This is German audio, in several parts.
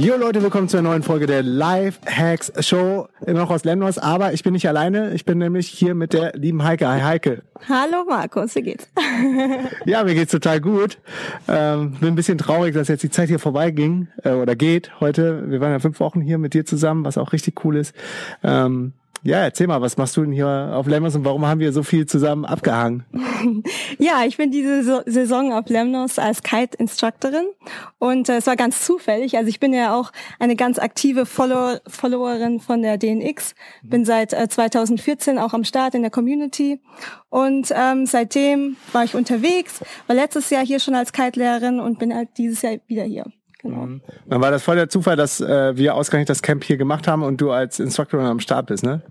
Jo Leute, willkommen zur neuen Folge der Live Hacks Show. Immer noch aus Lemnos, aber ich bin nicht alleine. Ich bin nämlich hier mit der lieben Heike. Hi Heike. Hallo Markus, wie geht's? ja, mir geht's total gut. Ähm, bin ein bisschen traurig, dass jetzt die Zeit hier vorbeiging äh, oder geht heute. Wir waren ja fünf Wochen hier mit dir zusammen, was auch richtig cool ist. Ähm, ja, erzähl mal, was machst du denn hier auf Lemnos und warum haben wir so viel zusammen abgehangen? ja, ich bin diese Saison auf Lemnos als Kite-Instructorin und äh, es war ganz zufällig. Also ich bin ja auch eine ganz aktive Follower, Followerin von der DNX, bin seit äh, 2014 auch am Start in der Community und ähm, seitdem war ich unterwegs, war letztes Jahr hier schon als Kite-Lehrerin und bin halt dieses Jahr wieder hier. Genau. Mhm. Dann war das voll der Zufall, dass äh, wir ausgerechnet das Camp hier gemacht haben und du als Instructor am Start bist, ne?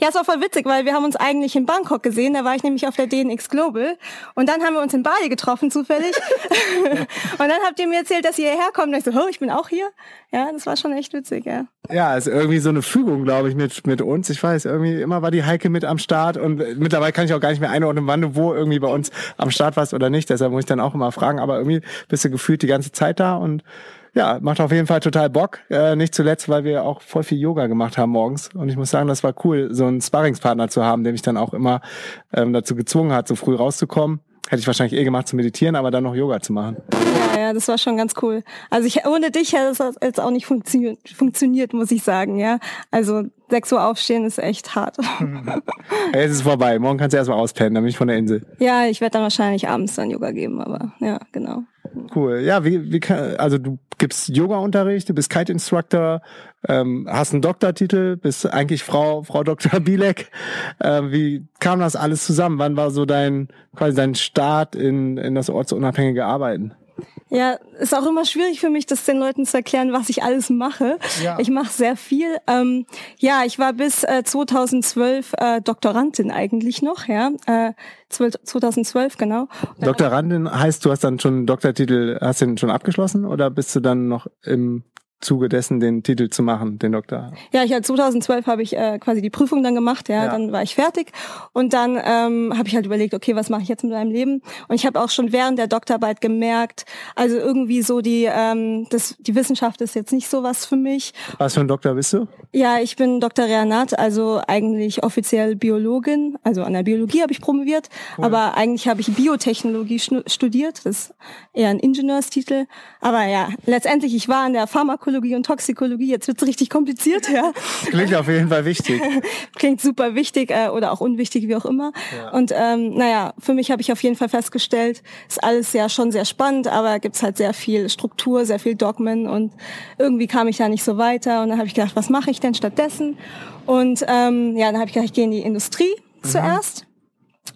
Ja, es war voll witzig, weil wir haben uns eigentlich in Bangkok gesehen. Da war ich nämlich auf der DNX Global und dann haben wir uns in Bali getroffen zufällig. und dann habt ihr mir erzählt, dass ihr hierher kommt. Und ich so, oh, ich bin auch hier. Ja, das war schon echt witzig, ja. Ja, ist irgendwie so eine Fügung, glaube ich, mit mit uns. Ich weiß, irgendwie immer war die Heike mit am Start und mittlerweile kann ich auch gar nicht mehr einordnen, wann du wo irgendwie bei uns am Start warst oder nicht. Deshalb muss ich dann auch immer fragen. Aber irgendwie bist du gefühlt die ganze Zeit da und ja, macht auf jeden Fall total Bock. Äh, nicht zuletzt, weil wir auch voll viel Yoga gemacht haben morgens. Und ich muss sagen, das war cool, so einen Sparringspartner zu haben, der mich dann auch immer ähm, dazu gezwungen hat, so früh rauszukommen. Hätte ich wahrscheinlich eh gemacht zu meditieren, aber dann noch Yoga zu machen. Ja, ja, das war schon ganz cool. Also ich, ohne dich hätte es jetzt auch nicht funktio funktioniert, muss ich sagen, ja. Also 6 Uhr aufstehen ist echt hart. Jetzt ist es vorbei. Morgen kannst du erstmal auspennen, dann bin ich von der Insel. Ja, ich werde dann wahrscheinlich abends dann Yoga geben, aber ja, genau. Cool. Ja, wie, wie kann, also du gibst Yoga-Unterricht, du bist Kite-Instructor, ähm, hast einen Doktortitel, bist eigentlich Frau, Frau Dr. Bielek. Äh, wie kam das alles zusammen? Wann war so dein, quasi dein Start in, in das ortsunabhängige Arbeiten? Ja, ist auch immer schwierig für mich, das den Leuten zu erklären, was ich alles mache. Ja. Ich mache sehr viel. Ähm, ja, ich war bis äh, 2012 äh, Doktorandin eigentlich noch, ja. Äh, 2012, genau. Doktorandin heißt, du hast dann schon einen Doktortitel, hast den schon abgeschlossen oder bist du dann noch im Zuge dessen den Titel zu machen, den Doktor? Ja, ich 2012 habe ich äh, quasi die Prüfung dann gemacht, ja, ja. dann war ich fertig und dann ähm, habe ich halt überlegt, okay, was mache ich jetzt mit meinem Leben? Und ich habe auch schon während der Doktorarbeit gemerkt, also irgendwie so die ähm, das die Wissenschaft ist jetzt nicht so was für mich. Was für ein Doktor bist du? Ja, ich bin Dr. Renat, also eigentlich offiziell Biologin, also an der Biologie habe ich promoviert, cool. aber eigentlich habe ich Biotechnologie studiert, das ist eher ein Ingenieurstitel, aber ja, letztendlich ich war an der Pharmakologie Pharmakologie und Toxikologie. Jetzt wird's richtig kompliziert, ja. Klingt auf jeden Fall wichtig. Klingt super wichtig äh, oder auch unwichtig, wie auch immer. Ja. Und ähm, naja, für mich habe ich auf jeden Fall festgestellt, ist alles ja schon sehr spannend, aber gibt's halt sehr viel Struktur, sehr viel Dogmen und irgendwie kam ich da nicht so weiter. Und dann habe ich gedacht, was mache ich denn stattdessen? Und ähm, ja, dann habe ich gedacht, ich gehe in die Industrie mhm. zuerst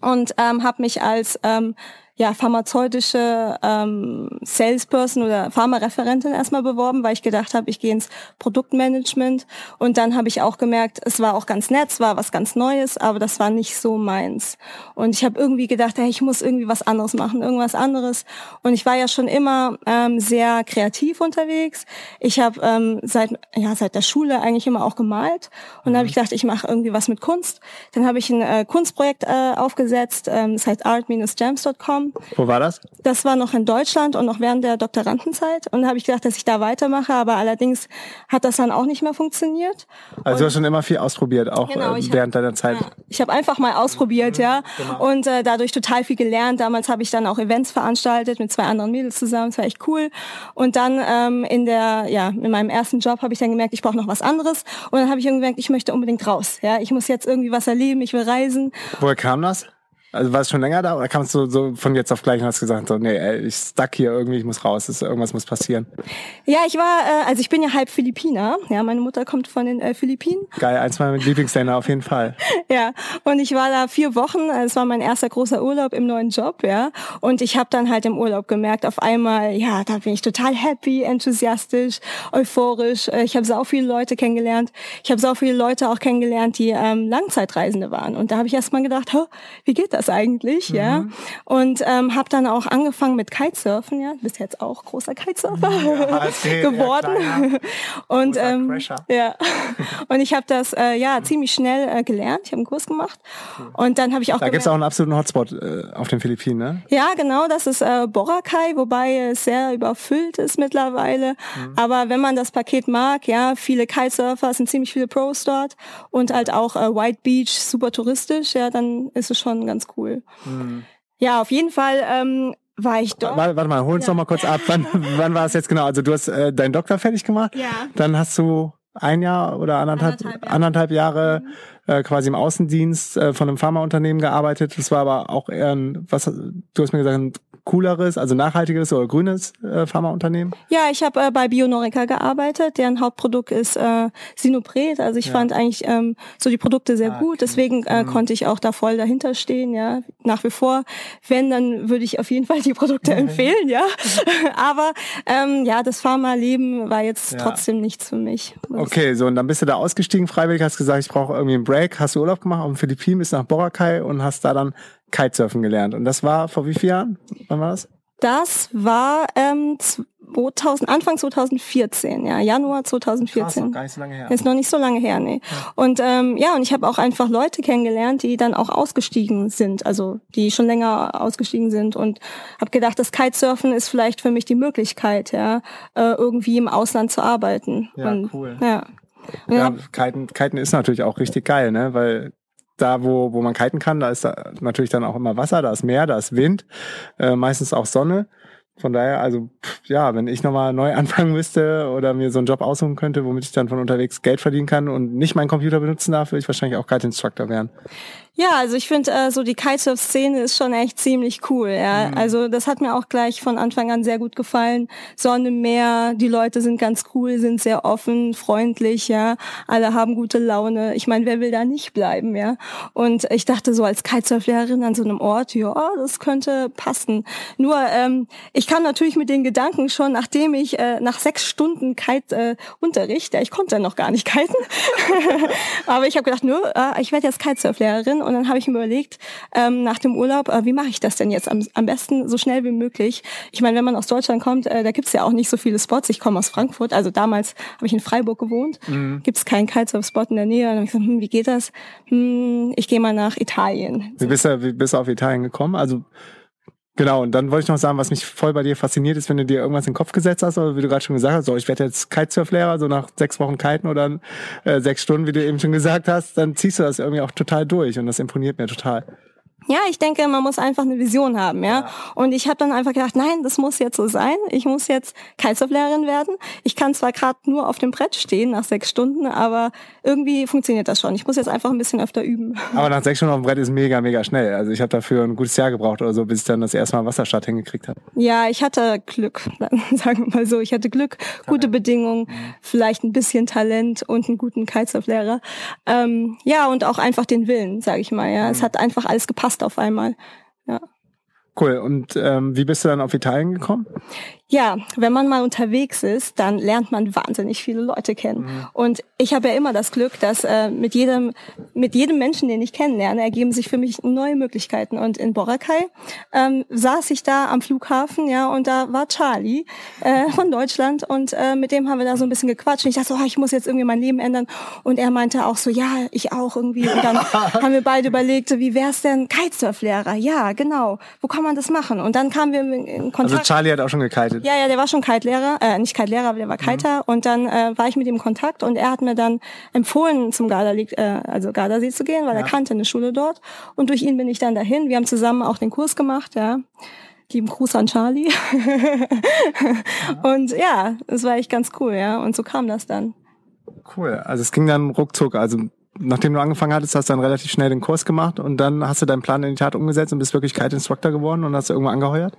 und ähm, habe mich als ähm, ja, pharmazeutische ähm, Salesperson oder Pharmareferentin erstmal beworben, weil ich gedacht habe, ich gehe ins Produktmanagement. Und dann habe ich auch gemerkt, es war auch ganz nett, es war was ganz Neues, aber das war nicht so meins. Und ich habe irgendwie gedacht, hey, ich muss irgendwie was anderes machen, irgendwas anderes. Und ich war ja schon immer ähm, sehr kreativ unterwegs. Ich habe ähm, seit ja seit der Schule eigentlich immer auch gemalt. Und dann habe ich mhm. gedacht, ich mache irgendwie was mit Kunst. Dann habe ich ein äh, Kunstprojekt äh, aufgesetzt, ähm, das heißt art-gems.com Ähm, Wo war das? das war noch in Deutschland und noch während der Doktorandenzeit. Und da habe ich gedacht, dass ich da weitermache, aber allerdings hat das dann auch nicht mehr funktioniert. Also du hast schon immer viel ausprobiert, auch Genau, äh, ich hab- während deiner Zeit. Ja, ich habe einfach mal ausprobiert, ja, und äh, dadurch total viel gelernt. Damals habe ich dann auch Events veranstaltet mit zwei anderen Mädels zusammen, das war echt cool. Und dann ähm, in der, ja, in meinem ersten Job habe ich dann gemerkt, ich brauche noch was anderes. Und dann habe ich irgendwie gemerkt, ich möchte unbedingt raus, ja, ich muss jetzt irgendwie was erleben, ich will reisen. Woher kam das? Also war es schon länger da oder kamst du so von jetzt auf gleich und hast gesagt, so, nee, ey, ich stuck hier irgendwie, ich muss raus, das, irgendwas muss passieren. Ja, ich war, äh, also ich bin ja halb Philippiner, ja, meine Mutter kommt von den äh, Philippinen. Geil, eins meiner Lieblingsländer auf jeden Fall. Ja, und ich war da vier Wochen. Es war mein erster großer Urlaub im neuen Job, ja. Und ich habe dann halt im Urlaub gemerkt, auf einmal, ja, da bin ich total happy, enthusiastisch, euphorisch. Äh, Ich habe so viele Leute kennengelernt. Ich habe so viele Leute auch kennengelernt, die ähm, Langzeitreisende waren. Und da habe ich erst mal gedacht, "Hä, wie geht das eigentlich, ja? Und ähm, habe dann auch angefangen mit Kitesurfen, ja. Bist jetzt auch großer Kitesurfer Ja, es ja, geworden. klar, Und ähm, Crasher. ja, und ich habe das äh, ja ziemlich schnell äh, gelernt. Ich habe einen Kurs gemacht und dann habe ich auch Da gibt's gemerkt- auch einen absoluten Hotspot äh, auf den Philippinen, ne? ja, genau, das ist äh, Boracay, wobei es sehr überfüllt ist mittlerweile. Mhm. Aber wenn man das Paket mag, ja, viele Kitesurfer, es sind ziemlich viele Pros dort und halt auch äh, White Beach, super touristisch, ja, dann ist es schon ganz cool. Mhm. Ja, auf jeden Fall ähm, war ich dort. Warte, warte mal, hol uns doch mal kurz ab. Wann, wann war es jetzt genau? Also du hast äh, deinen Doktor fertig gemacht. Ja. Dann hast du ein Jahr oder anderthalb, Anderthalb Jahre. anderthalb Jahre äh, quasi im Außendienst äh, von einem Pharmaunternehmen gearbeitet. Das war aber auch eher ein, was du hast mir gesagt, ein cooleres, also nachhaltiges oder grünes äh, Pharmaunternehmen. Ja, ich habe äh, bei Bionorica gearbeitet. Deren Hauptprodukt ist äh, Sinopret. Also ich fand eigentlich ähm, so die Produkte sehr Ah, gut. okay. Deswegen äh, konnte ich auch da voll dahinter stehen. Ja, nach wie vor. Wenn, dann würde ich auf jeden Fall die Produkte empfehlen. Ja, aber ähm, ja, das Pharma-Leben war jetzt Ja. trotzdem nichts für mich. Okay, so und dann bist du da ausgestiegen freiwillig, hast gesagt, ich brauche irgendwie einen Break, hast du Urlaub gemacht auf den Philippinen, bist nach Boracay und hast da dann Kitesurfen gelernt. Und das war vor wie vielen Jahren? Wann war das? Das war ähm, 2000, Anfang 2014, ja, Januar 2014. nicht so lange her. Ist noch nicht so lange her, nee. Und ähm, ja, und ich habe auch einfach Leute kennengelernt, die dann auch ausgestiegen sind, also die schon länger ausgestiegen sind und habe gedacht, das Kitesurfen ist vielleicht für mich die Möglichkeit, ja, äh, irgendwie im Ausland zu arbeiten. Ja, und, cool. Ja. Ja, Kiten, Kiten ist natürlich auch richtig geil, ne? Weil da, wo, wo man kiten kann, da ist da natürlich dann auch immer Wasser, da ist Meer, da ist Wind, äh, meistens auch Sonne. Von daher, also ja, wenn ich nochmal neu anfangen müsste oder mir so einen Job aussuchen könnte, womit ich dann von unterwegs Geld verdienen kann und nicht meinen Computer benutzen darf, würde ich wahrscheinlich auch Kite-Instructor werden. Ja, also ich finde, äh, so die Kitesurf-Szene ist schon echt ziemlich cool. Ja, Mhm. also das hat mir auch gleich von Anfang an sehr gut gefallen. Sonne, Meer, die Leute sind ganz cool, sind sehr offen, freundlich. Ja, alle haben gute Laune. Ich meine, wer will da nicht bleiben? Ja, und ich dachte so als Kitesurf-Lehrerin an so einem Ort, ja, das könnte passen. Nur ähm, ich kam natürlich mit den Gedanken schon, nachdem ich äh, nach sechs Stunden Kite-Unterricht, ja, ich konnte dann noch gar nicht kiten, aber ich habe gedacht, nö, äh, ich werde jetzt Kitesurf-Lehrerin und dann habe ich mir überlegt, ähm, nach dem Urlaub, äh, wie mache ich das denn jetzt am, am besten so schnell wie möglich? Ich meine, wenn man aus Deutschland kommt, äh, da gibt's ja auch nicht so viele Spots. Ich komme aus Frankfurt, also damals habe ich in Freiburg gewohnt, gibt's keinen Kitesurf-Spot in der Nähe. Und dann habe ich gesagt, hm, wie geht das? Hm, ich gehe mal nach Italien. Wie bist du, wie bist du auf Italien gekommen? Also Genau, und dann wollte ich noch sagen, was mich voll bei dir fasziniert ist, wenn du dir irgendwas in den Kopf gesetzt hast, oder wie du gerade schon gesagt hast, so ich werde jetzt Kitesurf-Lehrer, so nach sechs Wochen Kiten oder äh, sechs Stunden, wie du eben schon gesagt hast, dann ziehst du das irgendwie auch total durch und das imponiert mir total. Ja, ich denke, man muss einfach eine Vision haben, ja. Und ich habe dann einfach gedacht, nein, das muss jetzt so sein. Ich muss jetzt Kitesurf-Lehrerin werden. Ich kann zwar gerade nur auf dem Brett stehen nach sechs Stunden, aber irgendwie funktioniert das schon. Ich muss jetzt einfach ein bisschen öfter üben. Aber nach sechs Stunden auf dem Brett ist mega, mega schnell. Also ich habe dafür ein gutes Jahr gebraucht oder so, bis ich dann das erste Mal Wasserstart hingekriegt habe. Ja, ich hatte Glück, sagen wir mal so. Ich hatte Glück, gute Bedingungen, vielleicht ein bisschen Talent und einen guten Kitesurf-Lehrer. Ähm, ja, und auch einfach den Willen, sage ich mal. Ja, es hat einfach alles gepasst auf einmal. Ja. Cool. Und ähm, wie bist du dann auf Italien gekommen? Ja, wenn man mal unterwegs ist, dann lernt man wahnsinnig viele Leute kennen. Mhm. Und ich habe ja immer das Glück, dass äh, mit jedem mit jedem Menschen, den ich kennenlerne, ergeben sich für mich neue Möglichkeiten. Und in Boracay ähm, saß ich da am Flughafen, ja, und da war Charlie äh, von Deutschland und äh, mit dem haben wir da so ein bisschen gequatscht. Und ich dachte so, oh, ich muss jetzt irgendwie mein Leben ändern. Und er meinte auch so, ja, ich auch irgendwie. Und dann haben wir beide überlegt, wie wär's denn Kitesurflehrer? Ja, genau. Wo kann man das machen? Und dann kamen wir in Kontakt. Also Charlie hat auch schon gekitet. Ja, ja, der war schon Kite-Lehrer, äh, nicht Kite-Lehrer, aber der war Kiter. Mhm. Und dann äh, war ich mit ihm in Kontakt und er hat mir dann empfohlen, zum Gardasee, äh, also Gardasee zu gehen, weil ja. er kannte eine Schule dort. Und durch ihn bin ich dann dahin. Wir haben zusammen auch den Kurs gemacht, ja. Lieben Gruß an Charlie. ja. Und ja, es war echt ganz cool, ja. Und so kam das dann. Cool. Also es ging dann ruckzuck. Also nachdem du angefangen hattest, hast du dann relativ schnell den Kurs gemacht und dann hast du deinen Plan in die Tat umgesetzt und bist wirklich Kite Instructor geworden und hast du irgendwo angeheuert?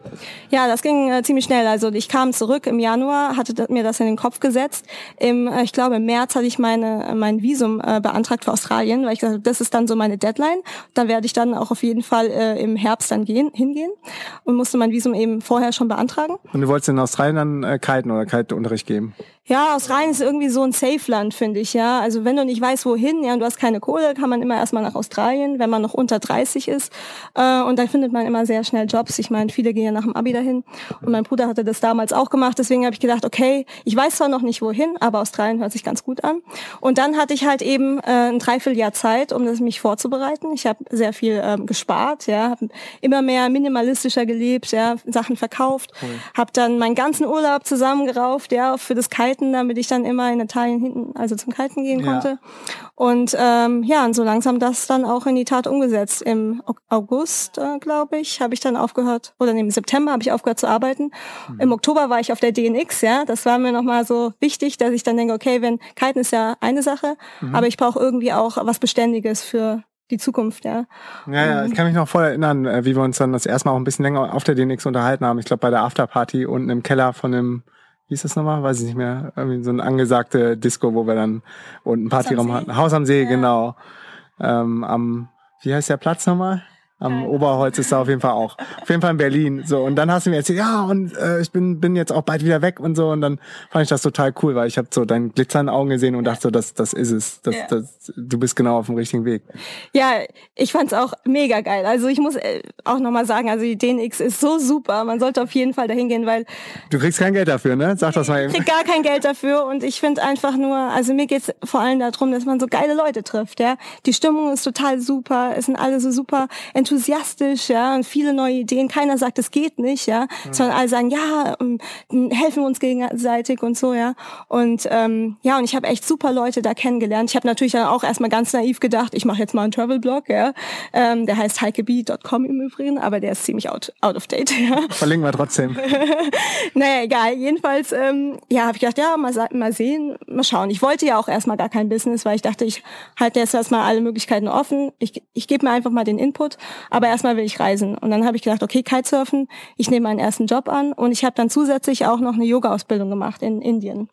Ja, das ging äh, ziemlich schnell. Also ich kam zurück im Januar, hatte mir das in den Kopf gesetzt. Im, äh, ich glaube, im März hatte ich meine, äh, mein Visum äh, beantragt für Australien, weil ich gesagt habe, das ist dann so meine Deadline. Dann werde ich dann auch auf jeden Fall äh, im Herbst dann gehen, hingehen und musste mein Visum eben vorher schon beantragen. Und du wolltest in Australien dann äh, kiten oder Kite-Unterricht geben? Ja, Australien ist irgendwie so ein Safe-Land, finde ich, ja. Also wenn du nicht weißt, wohin, ja, und du hast keine Kohle, kann man immer erstmal nach Australien, wenn man noch unter 30 ist. Äh, und da findet man immer sehr schnell Jobs. Ich meine, viele gehen ja nach dem Abi dahin. Und mein Bruder hatte das damals auch gemacht. Deswegen habe ich gedacht, okay, ich weiß zwar noch nicht wohin, aber Australien hört sich ganz gut an. Und dann hatte ich halt eben äh, ein Dreivierteljahr Zeit, um das mich vorzubereiten. Ich habe sehr viel ähm, gespart, ja, habe immer mehr minimalistischer gelebt, ja, Sachen verkauft, cool. habe dann meinen ganzen Urlaub zusammengerauft, ja, für das Kalte Kalten, damit ich dann immer in Italien hinten, also zum Kalten gehen konnte. Ja. Und ähm, ja, und so langsam das dann auch in die Tat umgesetzt. Im August, äh, glaube ich, habe ich dann aufgehört, oder nee, im September habe ich aufgehört zu arbeiten. Mhm. Im Oktober war ich auf der DNX, ja. Das war mir nochmal so wichtig, dass ich dann denke, okay, wenn Kiten ist ja eine Sache, mhm. aber ich brauche irgendwie auch was Beständiges für die Zukunft, ja. Ja, ja, ich kann mich noch voll erinnern, äh, wie wir uns dann das erste Mal auch ein bisschen länger auf der DNX unterhalten haben. Ich glaube, bei der Afterparty unten im Keller von dem wie ist das nochmal? Weiß ich nicht mehr. Irgendwie so ein angesagte Disco, wo wir dann unten Partyraum hatten. Haus am See, ja. genau. Ähm, am, wie heißt der Platz nochmal? Am Oberholz ist da auf jeden Fall auch. Auf jeden Fall in Berlin. So und dann hast du mir erzählt, ja und äh, ich bin bin jetzt auch bald wieder weg und so und dann fand ich das total cool, weil ich habe so deinen glitzernden Augen gesehen und dachte so, das das ist es, das, ja. das, du bist genau auf dem richtigen Weg. Ja, ich fand's auch mega geil. Also ich muss äh, auch nochmal sagen, also die DNX ist so super. Man sollte auf jeden Fall dahin gehen, weil du kriegst kein Geld dafür, ne? Sag das mal eben. Ich krieg gar kein Geld dafür und ich finde einfach nur, also mir geht's vor allem darum, dass man so geile Leute trifft, ja. Die Stimmung ist total super, es sind alle so super enthusiastisch ja, und viele neue Ideen. Keiner sagt, es geht nicht, ja, mhm. sondern alle sagen, ja, ähm, helfen wir uns gegenseitig und so, ja. Und ähm, ja, und ich habe echt super Leute da kennengelernt. Ich habe natürlich dann auch erstmal ganz naiv gedacht, ich mache jetzt mal einen Travel-Blog, ja. Ähm, der heißt heikeb.com im Übrigen, aber der ist ziemlich out, out of date, ja. Verlinken wir trotzdem. naja, egal. Jedenfalls, ähm, ja, habe ich gedacht, ja, mal, mal sehen, mal schauen. Ich wollte ja auch erstmal gar kein Business, weil ich dachte, ich halte jetzt erstmal alle Möglichkeiten offen. Ich, ich gebe mir einfach mal den Input, aber erstmal will ich reisen. Und dann habe ich gedacht, okay, Kitesurfen, ich nehme meinen ersten Job an und ich habe dann zusätzlich auch noch eine Yoga-Ausbildung gemacht in Indien.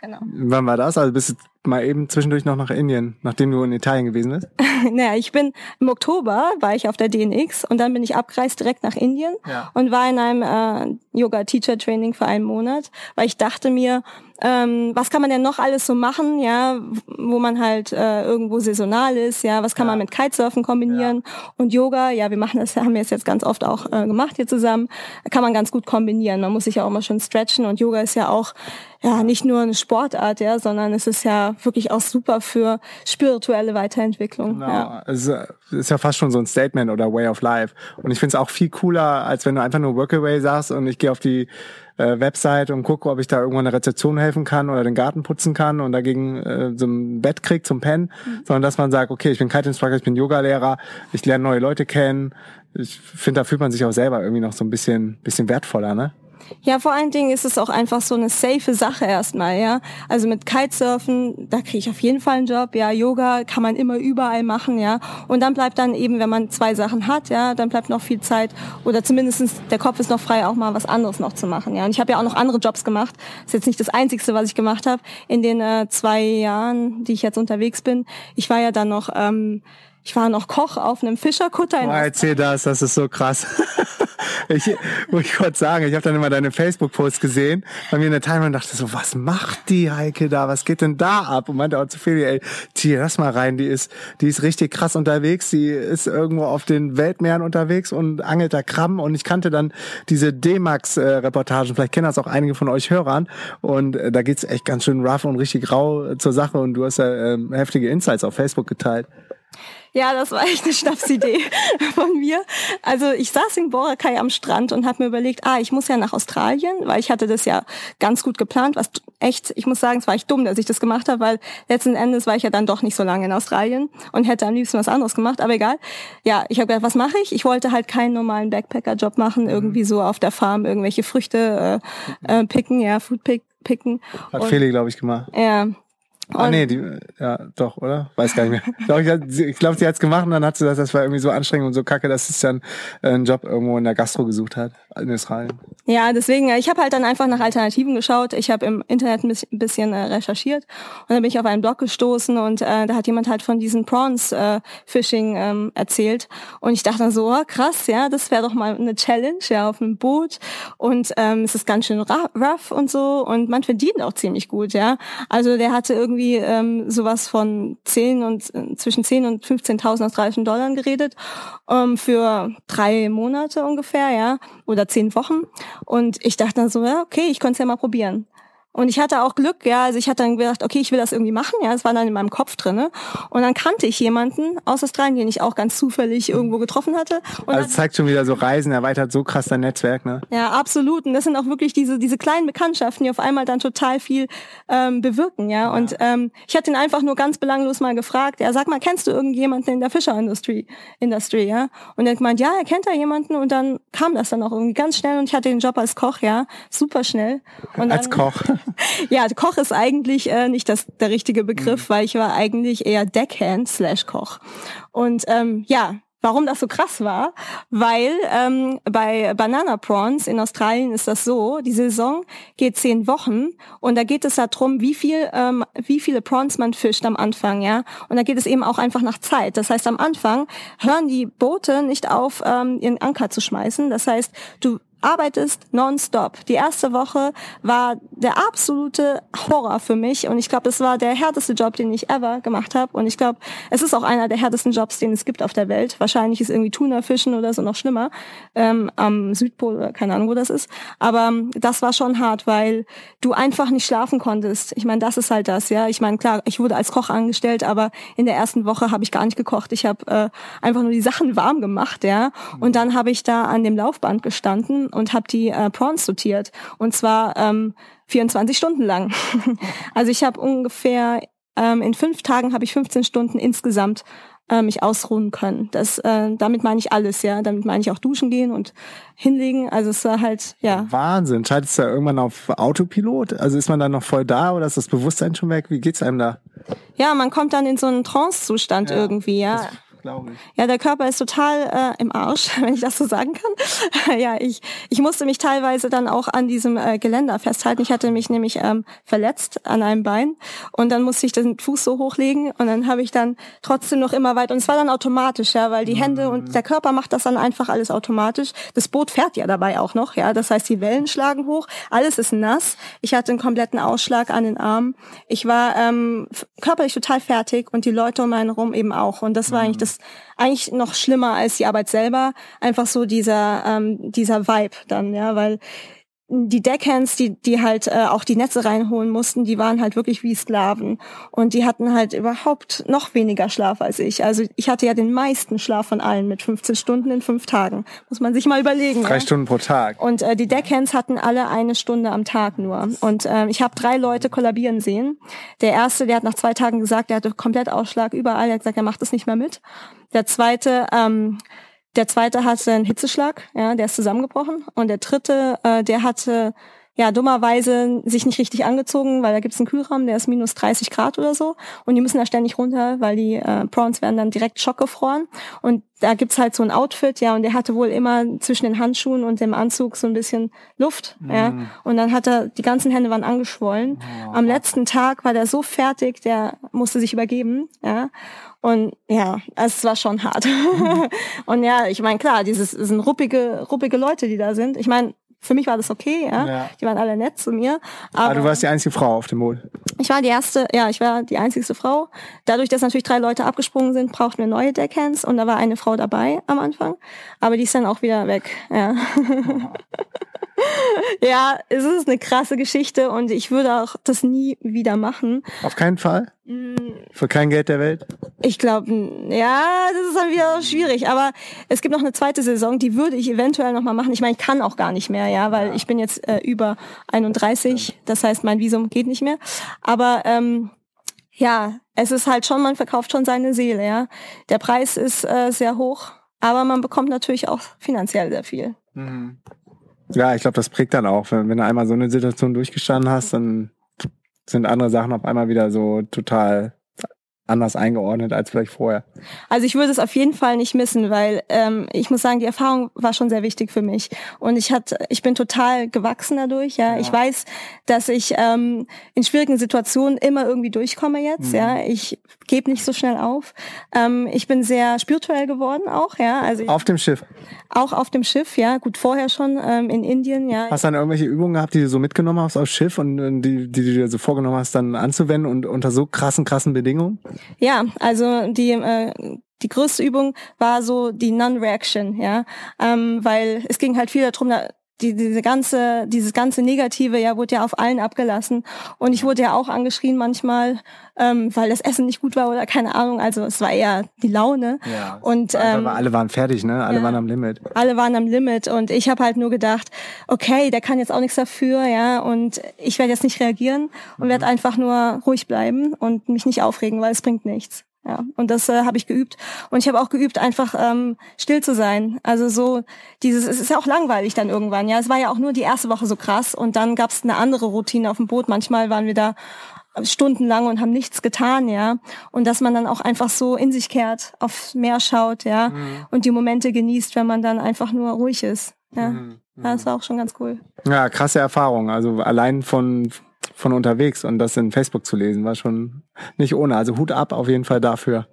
Genau. Wann war das? Also bist du mal eben zwischendurch noch nach Indien, nachdem du in Italien gewesen bist? naja, ich bin im Oktober war ich auf der DNX und dann bin ich abgereist direkt nach Indien ja. und war in einem äh, Yoga-Teacher-Training für einen Monat, weil ich dachte mir, ähm, was kann man denn noch alles so machen, ja, wo man halt äh, irgendwo saisonal ist, ja, was kann ja. man mit Kitesurfen kombinieren ja. und Yoga, ja, wir machen das, haben wir jetzt ganz oft auch äh, gemacht hier zusammen, kann man ganz gut kombinieren. Man muss sich ja auch mal schon stretchen und Yoga ist ja auch ja nicht nur eine Sportart, ja, sondern es ist ja wirklich auch super für spirituelle Weiterentwicklung. Genau. Ja. Es ist ja fast schon so ein Statement oder Way of Life. Und ich finde es auch viel cooler, als wenn du einfach nur Workaway sagst und ich gehe auf die äh, Website und gucke, ob ich da irgendwo eine Rezeption helfen kann oder den Garten putzen kann und dagegen äh, so ein Bett krieg zum Pennen, mhm. sondern dass man sagt, okay, ich bin Kite Instructor, ich bin Yoga-Lehrer, ich lerne neue Leute kennen. Ich finde, da fühlt man sich auch selber irgendwie noch so ein bisschen, bisschen wertvoller, ne? Ja, vor allen Dingen ist es auch einfach so eine safe Sache erstmal, ja. Also mit Kitesurfen, da kriege ich auf jeden Fall einen Job, ja. Yoga kann man immer überall machen, ja. Und dann bleibt dann eben, wenn man zwei Sachen hat, ja, dann bleibt noch viel Zeit oder zumindestens der Kopf ist noch frei, auch mal was anderes noch zu machen, ja. Und ich habe ja auch noch andere Jobs gemacht. Ist jetzt nicht das Einzigste, was ich gemacht habe in den äh, zwei Jahren, die ich jetzt unterwegs bin. Ich war ja dann noch ähm, ich war noch Koch auf einem Fischerkutter. In oh, erzähl das, das ist so krass. ich muss ich kurz sagen, ich habe dann immer deine Facebook-Posts gesehen bei mir in der Timeline und dachte so, was macht die Heike da? Was geht denn da ab? Und meinte auch zu Feli, ey, zieh das mal rein, die ist, die ist richtig krass unterwegs, die ist irgendwo auf den Weltmeeren unterwegs und angelt da Krabben und ich kannte dann diese D-Max-Reportagen, vielleicht kennen das auch einige von euch Hörern und äh, da geht's echt ganz schön rough und richtig grau zur Sache und du hast ja ähm, heftige Insights auf Facebook geteilt. Ja, das war echt eine Schnapsidee von mir. Also ich saß in Boracay am Strand und habe mir überlegt, ah, ich muss ja nach Australien, weil ich hatte das ja ganz gut geplant. Was echt, ich muss sagen, es war echt dumm, dass ich das gemacht habe, weil letzten Endes war ich ja dann doch nicht so lange in Australien und hätte am liebsten was anderes gemacht. Aber egal. Ja, ich habe gedacht, was mache ich? Ich wollte halt keinen normalen Backpacker-Job machen, irgendwie mhm. so auf der Farm irgendwelche Früchte äh, äh, picken, ja, Food pick, picken. Hat Feli, glaube ich, gemacht. Ja, Ah, nee, die, ja, doch, oder? Weiß gar nicht mehr. Ich glaube, sie hat es gemacht und dann hat sie das, das war irgendwie so anstrengend und so kacke, dass sie dann äh, einen Job irgendwo in der Gastro gesucht hat, in Israel. Ja, deswegen, ich habe halt dann einfach nach Alternativen geschaut. Ich habe im Internet ein bisschen äh, recherchiert und dann bin ich auf einen Blog gestoßen und äh, da hat jemand halt von diesen Prawns äh, ähm, erzählt. Und ich dachte dann so, oh, krass, ja, das wäre doch mal eine Challenge, ja, auf einem Boot. Und ähm, es ist ganz schön rough und so und man verdient auch ziemlich gut, ja. Also der hatte irgendwie irgendwie ähm, sowas von 10 und äh, zwischen 10 und 15.000 australischen Dollar geredet ähm, für drei Monate ungefähr, ja, oder zehn Wochen. Und ich dachte dann so, ja, okay, ich konnte es ja mal probieren. Und ich hatte auch Glück, ja, also ich hatte dann gedacht, okay, ich will das irgendwie machen, ja, das war dann in meinem Kopf drinne. Und dann kannte ich jemanden aus Australien, den ich auch ganz zufällig irgendwo getroffen hatte. Und also zeigt schon wieder so Reisen, erweitert so krass dein Netzwerk, ne? Ja, absolut. Und das sind auch wirklich diese diese kleinen Bekanntschaften, die auf einmal dann total viel ähm, bewirken, ja. Und ähm, ich hatte ihn einfach nur ganz belanglos mal gefragt, ja, sag mal, kennst du irgendjemanden in der Fischerindustrie, Industrie, ja? Und er hat gemeint, ja, er kennt da jemanden. Und dann kam das dann auch irgendwie ganz schnell und ich hatte den Job als Koch, ja, super schnell. Als Koch. ja, Koch ist eigentlich äh, nicht das, der richtige Begriff, mhm. weil ich war eigentlich eher Deckhand slash Koch. Und ähm, ja, Warum das so krass war? Weil ähm, bei Banana Prawns in Australien ist das so, die Saison geht zehn Wochen und da geht es darum, wie viel, ähm, wie viele Prawns man fischt am Anfang, ja. Und da geht es eben auch einfach nach Zeit. Das heißt, am Anfang hören die Boote nicht auf, ähm, ihren Anker zu schmeißen. Das heißt, du arbeitest nonstop. Die erste Woche war der absolute Horror für mich und ich glaube, es war der härteste Job, den ich ever gemacht habe und ich glaube, es ist auch einer der härtesten Jobs, den es gibt auf der Welt. Wahrscheinlich ist irgendwie Tuna-Fischen oder so noch schlimmer ähm, am Südpol oder keine Ahnung, wo das ist. Aber ähm, das war schon hart, weil du einfach nicht schlafen konntest. Ich meine, das ist halt das, ja. Ich meine, klar, ich wurde als Koch angestellt, aber in der ersten Woche habe ich gar nicht gekocht. Ich habe äh, einfach nur die Sachen warm gemacht, ja. Und dann habe ich da an dem Laufband gestanden und habe die äh, Prawns sortiert. Und zwar ähm, 24 Stunden lang. also ich habe ungefähr ähm, in fünf Tagen habe ich 15 Stunden insgesamt äh, mich ausruhen können. Das, äh, damit meine ich alles, ja. Damit meine ich auch duschen gehen und hinlegen. Also es war halt, ja. Wahnsinn. Schaltest du da irgendwann auf Autopilot? Also ist man dann noch voll da oder ist das Bewusstsein schon weg? Wie geht's einem da? Ja, man kommt dann in so einen Trance-Zustand ja, irgendwie, ja. Glaube ich. Ja, der Körper ist total äh, im Arsch, wenn ich das so sagen kann. ja, ich, ich musste mich teilweise dann auch an diesem äh, Geländer festhalten. Ich hatte mich nämlich ähm, verletzt an einem Bein und dann musste ich den Fuß so hochlegen und dann habe ich dann trotzdem noch immer weiter. Und es war dann automatisch, ja, weil die Hände und mhm. der Körper macht das dann einfach alles automatisch. Das Boot fährt ja dabei auch noch, ja. Das heißt, die Wellen schlagen hoch, alles ist nass. Ich hatte einen kompletten Ausschlag an den Armen. Ich war ähm, körperlich total fertig und die Leute um einen herum eben auch. Und das war eigentlich das eigentlich noch schlimmer als die Arbeit selber. Einfach so dieser, ähm, dieser Vibe dann, ja, weil die Deckhands, die, die halt äh, auch die Netze reinholen mussten, die waren halt wirklich wie Sklaven. Und die hatten halt überhaupt noch weniger Schlaf als ich. Also ich hatte ja den meisten Schlaf von allen mit 15 Stunden in fünf Tagen. Muss man sich mal überlegen. Drei ja? Stunden pro Tag. Und äh, die Deckhands hatten alle eine Stunde am Tag nur. Und äh, ich habe drei Leute kollabieren sehen. Der erste, der hat nach zwei Tagen gesagt, der hatte komplett Ausschlag überall. Er hat gesagt, er macht das nicht mehr mit. Der zweite, ähm, der zweite hatte einen Hitzeschlag, ja, der ist zusammengebrochen. Und der dritte, äh, der hatte ja, dummerweise sich nicht richtig angezogen, weil da gibt's einen Kühlraum, der ist minus 30 Grad oder so. Und die müssen da ständig runter, weil die äh, Prawns werden dann direkt schockgefroren. Und da gibt's halt so ein Outfit, ja, und der hatte wohl immer zwischen den Handschuhen und dem Anzug so ein bisschen Luft, mm. ja. Und dann hat er, die ganzen Hände waren angeschwollen. Oh. Am letzten Tag war der so fertig, der musste sich übergeben, ja. Und ja, es war schon hart. und ja, ich meine, klar, dieses sind ruppige, ruppige Leute, die da sind. Ich meine, für mich war das okay, ja. ja. Die waren alle nett zu mir. Aber, aber du warst die einzige Frau auf dem Boot. Ich war die erste, ja, ich war die einzigste Frau. Dadurch, dass natürlich drei Leute abgesprungen sind, brauchten wir neue Deckhands und da war eine Frau dabei am Anfang. Aber die ist dann auch wieder weg, ja. ja, es ist eine krasse Geschichte und ich würde auch das nie wieder machen. Auf keinen Fall? Für kein Geld der Welt? Ich glaube, ja, das ist dann wieder schwierig. Aber es gibt noch eine zweite Saison, die würde ich eventuell noch mal machen. Ich meine, ich kann auch gar nicht mehr, ja, weil ja. ich bin jetzt äh, über 31. Das heißt, mein Visum geht nicht mehr. Aber ähm, ja, es ist halt schon, man verkauft schon seine Seele, ja. Der Preis ist äh, sehr hoch, aber man bekommt natürlich auch finanziell sehr viel. Mhm. Ja, ich glaube, das prägt dann auch. Wenn, wenn du einmal so eine Situation durchgestanden hast, dann sind andere Sachen auf einmal wieder so total anders eingeordnet als vielleicht vorher. Also ich würde es auf jeden Fall nicht missen, weil ähm, ich muss sagen, die Erfahrung war schon sehr wichtig für mich und ich hatte, ich bin total gewachsen dadurch. Ja, ja. ich weiß, dass ich ähm, in schwierigen Situationen immer irgendwie durchkomme jetzt. Mhm. Ja, ich gebe nicht so schnell auf. Ähm, ich bin sehr spirituell geworden auch. Ja, also auf dem Schiff. Auch auf dem Schiff, ja, gut vorher schon ähm, in Indien. Ja. Hast du dann irgendwelche Übungen gehabt, die du so mitgenommen hast aufs Schiff und die, die du dir so vorgenommen hast, dann anzuwenden und unter so krassen, krassen Bedingungen? Ja, also die äh, die größte Übung war so die Non-Reaction, ja, ähm, weil es ging halt viel darum, da, die, diese ganze, dieses ganze Negative, ja, wurde ja auf allen abgelassen. Und ich wurde ja auch angeschrien manchmal, ähm, weil das Essen nicht gut war oder keine Ahnung. Also es war eher die Laune. Ja. Und ähm, alle waren fertig, ne? Alle ja, waren am Limit. Alle waren am Limit. Und ich habe halt nur gedacht, okay, der kann jetzt auch nichts dafür, ja. Und ich werde jetzt nicht reagieren und mhm. werde einfach nur ruhig bleiben und mich nicht aufregen, weil es bringt nichts. Ja, und das äh, habe ich geübt. Und ich habe auch geübt, einfach ähm, still zu sein. Also so dieses, es ist ja auch langweilig dann irgendwann. Ja, es war ja auch nur die erste Woche so krass und dann gab es eine andere Routine auf dem Boot. Manchmal waren wir da stundenlang und haben nichts getan, ja. Und dass man dann auch einfach so in sich kehrt, aufs Meer schaut, ja, mhm. und die Momente genießt, wenn man dann einfach nur ruhig ist. Ja. Mhm. Ja, das war auch schon ganz cool. Ja, krasse Erfahrung. Also allein von von unterwegs und das in Facebook zu lesen, war schon nicht ohne. Also Hut ab auf jeden Fall dafür.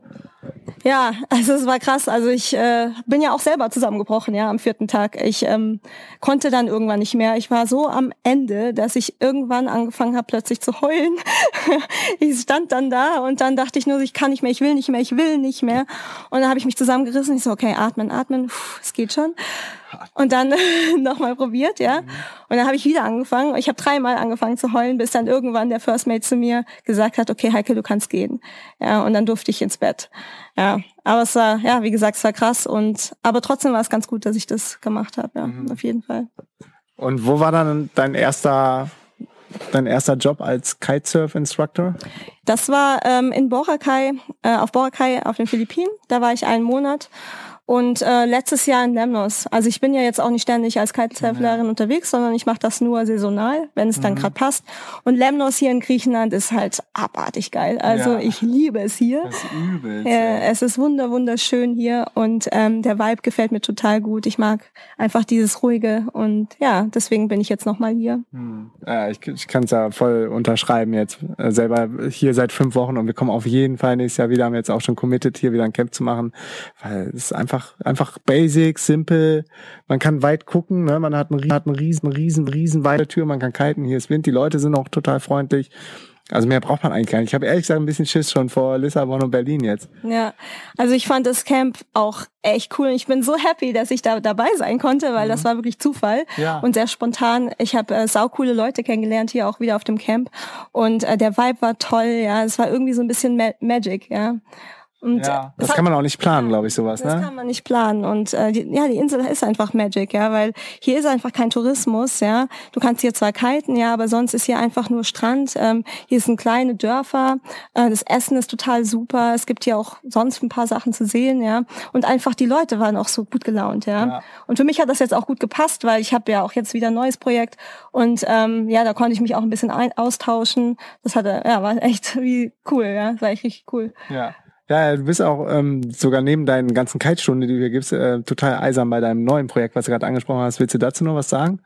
Ja, also es war krass. Also ich äh, bin ja auch selber zusammengebrochen, ja, am vierten Tag. Ich ähm, konnte dann irgendwann nicht mehr. Ich war so am Ende, dass ich irgendwann angefangen habe, plötzlich zu heulen. ich stand dann da und dann dachte ich nur, ich kann nicht mehr, ich will nicht mehr, ich will nicht mehr. Und dann habe ich mich zusammengerissen. Ich so, okay, atmen, atmen, es geht schon. Und dann nochmal probiert, ja. Mhm. Und dann habe ich wieder angefangen. Ich habe dreimal angefangen zu heulen, bis dann irgendwann der First Mate zu mir gesagt hat, okay, Heike, du kannst gehen. Ja, und dann durfte ich ins Bett. Ja, aber es war, ja, wie gesagt, es war krass und aber trotzdem war es ganz gut, dass ich das gemacht habe, ja, mhm. auf jeden Fall. Und wo war dann dein erster dein erster Job als Kitesurf-Instructor? Das war ähm, in Boracay, äh, auf Boracay auf den Philippinen. Da war ich einen Monat und äh, letztes Jahr in Lemnos. Also ich bin ja jetzt auch nicht ständig als Kitesurflerin ja. unterwegs, sondern ich mache das nur saisonal, wenn es dann mhm. gerade passt. Und Lemnos hier in Griechenland ist halt abartig geil. Also ja. ich liebe es hier. Das ist übelst, äh, es ist wunder wunderschön hier und ähm, der Vibe gefällt mir total gut. Ich mag einfach dieses ruhige und ja, deswegen bin ich jetzt noch mal hier. Mhm. Ja, ich, ich kann es ja voll unterschreiben jetzt. Äh, selber hier seit fünf Wochen und wir kommen auf jeden Fall nächstes Jahr wieder. Haben jetzt auch schon committed, hier wieder ein Camp zu machen, weil es ist einfach einfach, einfach basic, simpel. Man kann weit gucken, ne? man hat, einen, hat eine riesen, riesen, riesen weite Tür, man kann kiten, hier ist Wind, die Leute sind auch total freundlich. Also mehr braucht man eigentlich gar nicht. Ich habe ehrlich gesagt ein bisschen Schiss schon vor Lissabon und Berlin jetzt. Ja, also ich fand das Camp auch echt cool. Ich bin so happy, dass ich da dabei sein konnte, weil mhm. das war wirklich Zufall ja. und sehr spontan. Ich habe äh, saukoole Leute kennengelernt hier auch wieder auf dem Camp und äh, der Vibe war toll. Ja, es war irgendwie so ein bisschen Ma Magic. Ja. Und ja, das kann man auch nicht planen, glaube ich, sowas. Das ne? kann man nicht planen. Und äh, die, ja, die Insel ist einfach Magic, ja, weil hier ist einfach kein Tourismus, ja. Du kannst hier zwar kiten, ja, aber sonst ist hier einfach nur Strand. Ähm, hier sind kleine Dörfer. Äh, das Essen ist total super. Es gibt hier auch sonst ein paar Sachen zu sehen, ja. Und einfach die Leute waren auch so gut gelaunt, ja. ja. Und für mich hat das jetzt auch gut gepasst, weil ich habe ja auch jetzt wieder ein neues Projekt und ähm, ja, da konnte ich mich auch ein bisschen ein austauschen. Das hatte, ja, war echt wie cool, ja, das war echt richtig cool. Ja. Ja, du bist auch ähm, sogar neben deinen ganzen Kitestunden, die du hier gibst, äh, total eisern bei deinem neuen Projekt, was du gerade angesprochen hast. Willst du dazu noch was sagen?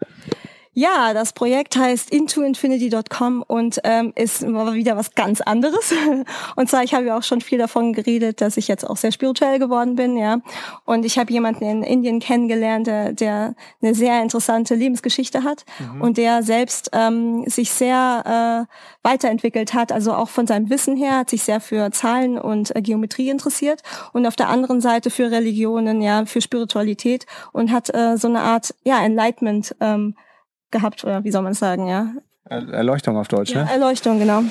Ja, das Projekt heißt intoinfinity.com und ähm, ist immer wieder was ganz anderes. Und zwar, ich habe ja auch schon viel davon geredet, dass ich jetzt auch sehr spirituell geworden bin, ja. Und ich habe jemanden in Indien kennengelernt, der, der eine sehr interessante Lebensgeschichte hat mhm. und der selbst ähm, sich sehr äh, weiterentwickelt hat, also auch von seinem Wissen her, hat sich sehr für Zahlen und äh, Geometrie interessiert und auf der anderen Seite für Religionen, ja, für Spiritualität und hat äh, so eine Art, ja, Enlightenment ähm, gehabt, oder wie soll man sagen, ja. Erleuchtung auf Deutsch, ja, ne? Erleuchtung, genau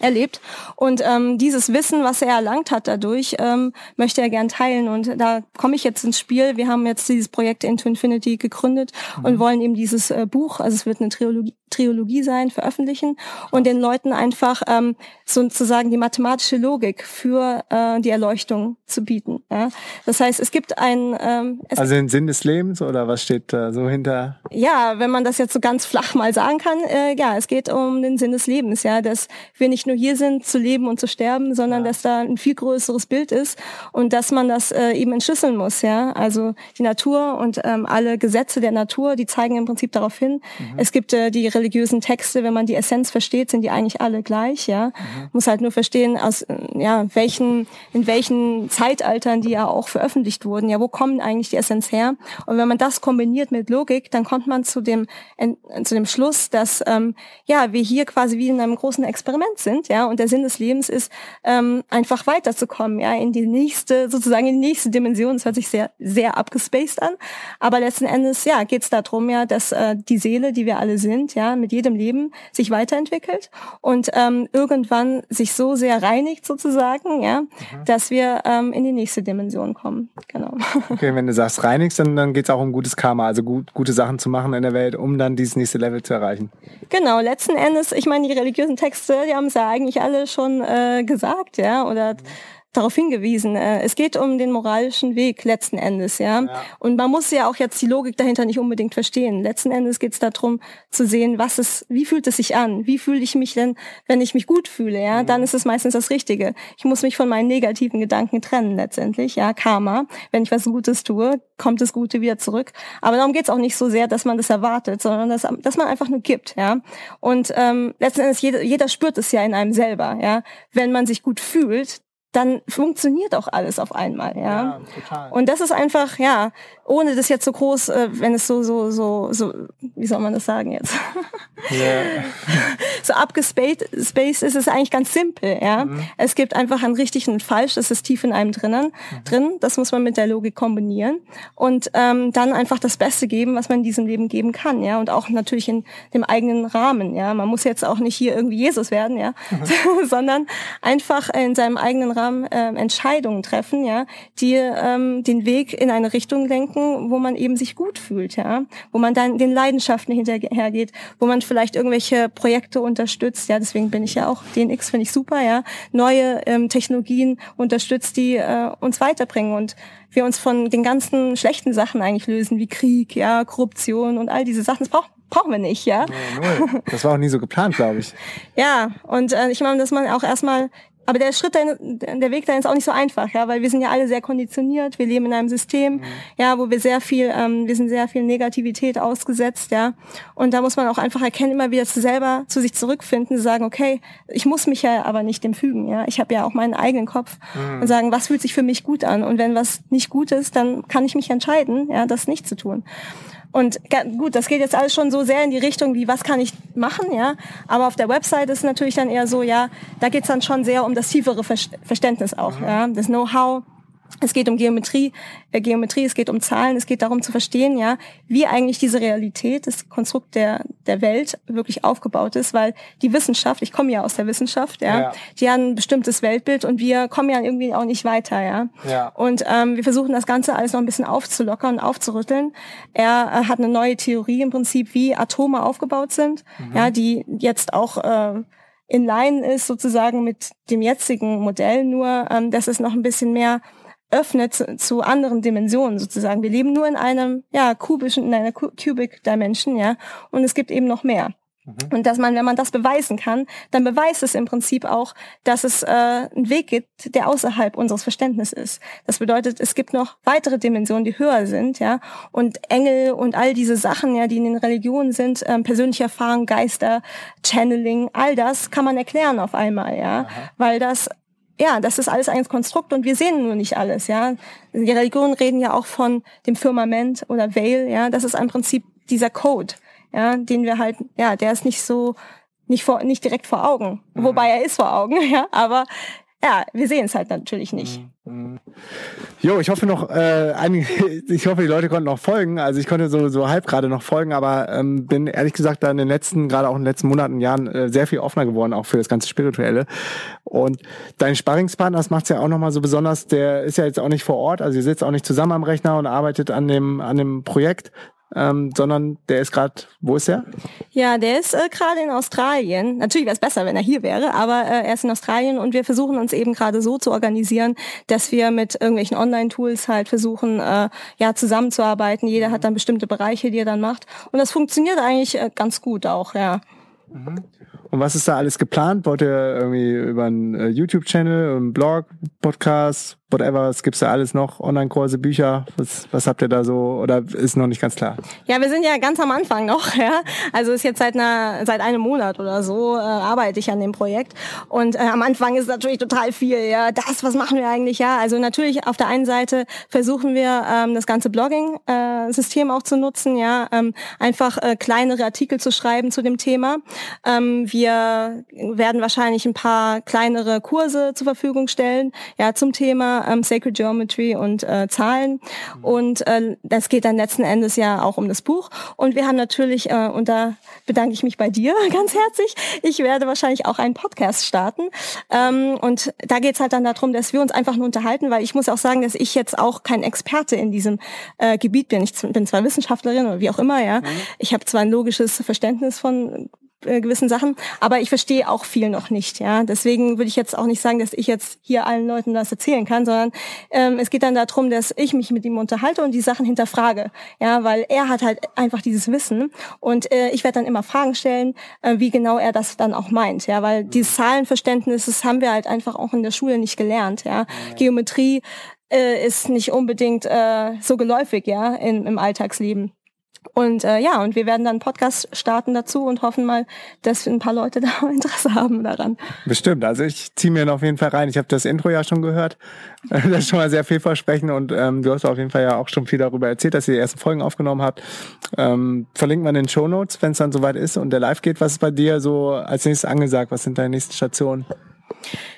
erlebt. Und ähm, dieses Wissen, was er erlangt hat dadurch, ähm, möchte er gern teilen. Und da komme ich jetzt ins Spiel. Wir haben jetzt dieses Projekt Into Infinity gegründet mhm. und wollen eben dieses äh, Buch, also es wird eine Trilogie, Triologie sein, veröffentlichen und den Leuten einfach ähm, sozusagen die mathematische Logik für äh, die Erleuchtung zu bieten. Ja? Das heißt, es gibt ein... Ähm, also den Sinn des Lebens oder was steht da so hinter? Ja, wenn man das jetzt so ganz flach mal sagen kann, äh, ja, es geht um den Sinn des Lebens, ja, dass wir nicht nur hier sind, zu leben und zu sterben, sondern ja. dass da ein viel größeres Bild ist und dass man das äh, eben entschlüsseln muss, ja. Also die Natur und ähm, alle Gesetze der Natur, die zeigen im Prinzip darauf hin. Mhm. Es gibt äh, die religiösen Texte, wenn man die Essenz versteht, sind die eigentlich alle gleich, ja. Mhm. Muss halt nur verstehen, aus ja welchen in welchen Zeitaltern die ja auch veröffentlicht wurden. Ja, wo kommen eigentlich die Essenz her? Und wenn man das kombiniert mit Logik, dann kommt man zu dem zu dem Schluss, dass ähm, ja wir hier quasi wie in einem großen Experiment sind, ja. Und der Sinn des Lebens ist ähm, einfach weiterzukommen, ja, in die nächste sozusagen in die nächste Dimension. Das hört sich sehr sehr abgespaced an, aber letzten Endes ja geht es darum ja, dass äh, die Seele, die wir alle sind, ja, mit jedem Leben sich weiterentwickelt und ähm, irgendwann sich so sehr reinigt sozusagen, ja, mhm. dass wir ähm, in die nächste Dimension kommen. Genau. Okay, wenn du sagst reinigst, dann, dann geht es auch um gutes Karma, also gut, gute Sachen zu machen in der Welt, um dann dieses nächste Level zu erreichen. Genau, letzten Endes, ich meine, die religiösen Texte, die haben es ja eigentlich alle schon äh, gesagt, ja, oder mhm darauf hingewiesen. Äh, es geht um den moralischen Weg letzten Endes, ja? ja. Und man muss ja auch jetzt die Logik dahinter nicht unbedingt verstehen. Letzten Endes geht es darum zu sehen, was es, wie fühlt es sich an? Wie fühle ich mich denn, wenn ich mich gut fühle? Ja, mhm. dann ist es meistens das Richtige. Ich muss mich von meinen negativen Gedanken trennen letztendlich. Ja, Karma. Wenn ich was Gutes tue, kommt das Gute wieder zurück. Aber darum geht es auch nicht so sehr, dass man das erwartet, sondern dass, dass man einfach nur gibt. Ja, und ähm, letzten Endes jeder, jeder spürt es ja in einem selber. Ja, wenn man sich gut fühlt, dann funktioniert auch alles auf einmal, ja. ja total. Und das ist einfach, ja, ohne das jetzt so groß, äh, wenn es so, so, so, so, wie soll man das sagen jetzt? Yeah. so abgespaced ist es eigentlich ganz simpel, ja. Mhm. Es gibt einfach ein richtig und ein falsch, das ist tief in einem drinnen, mhm. drin. Das muss man mit der Logik kombinieren und ähm, dann einfach das Beste geben, was man in diesem Leben geben kann, ja. Und auch natürlich in dem eigenen Rahmen, ja. Man muss jetzt auch nicht hier irgendwie Jesus werden, ja, mhm. sondern einfach in seinem eigenen Rahmen gemeinsam äh, Entscheidungen treffen, ja, die ähm, den Weg in eine Richtung lenken, wo man eben sich gut fühlt, ja, wo man dann den Leidenschaften hinterhergeht, wo man vielleicht irgendwelche Projekte unterstützt, ja, deswegen bin ich ja auch DNX finde ich super, ja, neue ähm, Technologien unterstützt, die äh, uns weiterbringen und wir uns von den ganzen schlechten Sachen eigentlich lösen, wie Krieg, ja, Korruption und all diese Sachen. Das braucht brauchen wir nicht, ja. Das war auch nie so geplant, glaube ich. ja, und äh, ich meine, dass man auch erstmal aber der Schritt, der Weg dahin ist auch nicht so einfach, ja, weil wir sind ja alle sehr konditioniert, wir leben in einem System, mhm. ja, wo wir sehr viel, ähm, wir sind sehr viel Negativität ausgesetzt, ja, und da muss man auch einfach erkennen, immer wieder zu selber zu sich zurückfinden, zu sagen, okay, ich muss mich ja aber nicht dem fügen, ja, ich habe ja auch meinen eigenen Kopf mhm. und sagen, was fühlt sich für mich gut an und wenn was nicht gut ist, dann kann ich mich entscheiden, ja, das nicht zu tun. Und gut, das geht jetzt alles schon so sehr in die Richtung, wie was kann ich machen, ja. Aber auf der Website ist natürlich dann eher so, ja, da geht's dann schon sehr um das tiefere Verständnis auch, mhm. ja, das Know-how Es geht um Geometrie, äh, Geometrie, es geht um Zahlen, es geht darum zu verstehen, ja, wie eigentlich diese Realität, das Konstrukt der, der Welt wirklich aufgebaut ist, weil die Wissenschaft, ich komme ja aus der Wissenschaft, ja, ja. die haben ein bestimmtes Weltbild und wir kommen ja irgendwie auch nicht weiter, ja. ja. Und ähm, wir versuchen das Ganze alles noch ein bisschen aufzulockern und aufzurütteln. Er äh, hat eine neue Theorie im Prinzip, wie Atome aufgebaut sind, mhm. ja, die jetzt auch äh, in Line ist sozusagen mit dem jetzigen Modell, nur ähm, dass es noch ein bisschen mehr öffnet zu, zu anderen Dimensionen sozusagen. Wir leben nur in einem ja kubischen, in einer Cubic Dimension, ja, und es gibt eben noch mehr. Mhm. Und dass man, wenn man das beweisen kann, dann beweist es im Prinzip auch, dass es äh, einen Weg gibt, der außerhalb unseres Verständnisses ist. Das bedeutet, es gibt noch weitere Dimensionen, die höher sind, ja. Und Engel und all diese Sachen, ja, die in den Religionen sind, ähm, persönliche Erfahrung, Geister, Channeling, all das kann man erklären auf einmal, ja. Aha. Weil das ja, das ist alles ein Konstrukt und wir sehen nur nicht alles, ja. Die Religionen reden ja auch von dem Firmament oder Veil, ja. Das ist im Prinzip dieser Code, ja, den wir halt, ja, der ist nicht so, nicht vor, nicht direkt vor Augen. Mhm. Wobei er ist vor Augen, ja. Aber ja, wir sehen es halt natürlich nicht. Mhm. Jo, ich hoffe noch, äh, einige, ich hoffe, die Leute konnten noch folgen. Also ich konnte so, so halb gerade noch folgen, aber ähm, bin ehrlich gesagt da in den letzten, gerade auch in den letzten Monaten, Jahren äh, sehr viel offener geworden, auch für das ganze Spirituelle. Und dein Sparringspartner, das macht's ja auch nochmal so besonders, der ist ja jetzt auch nicht vor Ort, also ihr sitzt auch nicht zusammen am Rechner und arbeitet an dem, an dem Projekt, ähm, sondern der ist gerade, wo ist er? Ja, der ist äh, gerade in Australien. Natürlich wäre es besser, wenn er hier wäre, aber äh, er ist in Australien und wir versuchen uns eben gerade so zu organisieren, dass wir mit irgendwelchen Online-Tools halt versuchen, äh, ja, zusammenzuarbeiten. Jeder hat dann bestimmte Bereiche, die er dann macht. Und das funktioniert eigentlich äh, ganz gut auch, ja. Mhm. Und was ist da alles geplant? Wollt ihr irgendwie über einen äh, YouTube-Channel, einen Blog, Podcast, whatever, es gibt da alles noch, Online-Kurse, Bücher, was, was habt ihr da so, oder ist noch nicht ganz klar? Ja, wir sind ja ganz am Anfang noch, ja. Also ist jetzt seit einer, seit einem Monat oder so, äh, arbeite ich an dem Projekt. Und äh, am Anfang ist natürlich total viel, ja. Das, was machen wir eigentlich, ja. Also natürlich auf der einen Seite versuchen wir, ähm, das ganze Blogging-System äh, auch zu nutzen, ja. Ähm, einfach äh, kleinere Artikel zu schreiben zu dem Thema. Ähm, wir werden wahrscheinlich ein paar kleinere Kurse zur Verfügung stellen, ja, zum Thema ähm, Sacred Geometry und äh, Zahlen. Und äh, das geht dann letzten Endes ja auch um das Buch. Und wir haben natürlich, äh, und da bedanke ich mich bei dir ganz herzlich, ich werde wahrscheinlich auch einen Podcast starten. Ähm, und da geht's halt dann darum, dass wir uns einfach nur unterhalten, weil ich muss auch sagen, dass ich jetzt auch kein Experte in diesem äh, Gebiet bin. Ich bin zwar Wissenschaftlerin oder wie auch immer, ja. Mhm. Ich habe zwar ein logisches Verständnis von äh, gewissen Sachen, aber ich verstehe auch viel noch nicht, ja. Deswegen würde ich jetzt auch nicht sagen, dass ich jetzt hier allen Leuten das erzählen kann, sondern ähm, es geht dann darum, dass ich mich mit ihm unterhalte und die Sachen hinterfrage, ja, weil er hat halt einfach dieses Wissen und äh, ich werde dann immer Fragen stellen, äh, wie genau er das dann auch meint, ja, weil dieses Zahlenverständnis, das haben wir halt einfach auch in der Schule nicht gelernt, ja. Geometrie äh, ist nicht unbedingt äh, so geläufig, ja, in, im Alltagsleben. Und äh, ja, und wir werden dann einen Podcast starten dazu und hoffen mal, dass ein paar Leute da Interesse haben daran. Bestimmt. Also ich ziehe mir auf jeden Fall rein. Ich habe das Intro ja schon gehört. Das ist schon mal sehr vielversprechend und ähm, du hast auf jeden Fall ja auch schon viel darüber erzählt, dass ihr die ersten Folgen aufgenommen habt. Ähm, verlinkt man in den Show Notes, wenn es dann soweit ist und der Live geht. Was ist bei dir so als nächstes angesagt? Was sind deine nächsten Stationen?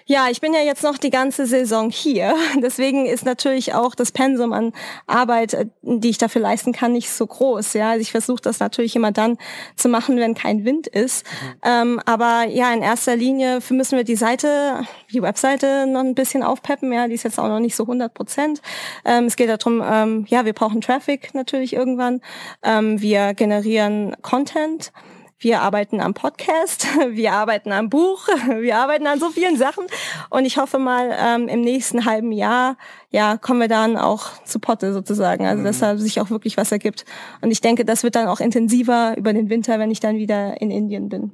Ja, ich bin ja jetzt noch die ganze Saison hier. Deswegen ist natürlich auch das Pensum an Arbeit, äh, die ich dafür leisten kann, nicht so groß. Ja, also ich versuche das natürlich immer dann zu machen, wenn kein Wind ist. Mhm. Ähm, aber ja, in erster Linie müssen wir die Seite, die Webseite noch ein bisschen aufpeppen. Ja, die ist jetzt auch noch nicht so 100 Prozent. Ähm, es geht darum, ähm, ja, wir brauchen Traffic natürlich irgendwann. Ähm, wir generieren Content. Wir arbeiten am Podcast, wir arbeiten am Buch, wir arbeiten an so vielen Sachen. Und ich hoffe mal, ähm, im nächsten halben Jahr, ja, kommen wir dann auch zu Potte sozusagen. Also, dass mhm. da sich auch wirklich was ergibt. Und ich denke, das wird dann auch intensiver über den Winter, wenn ich dann wieder in Indien bin.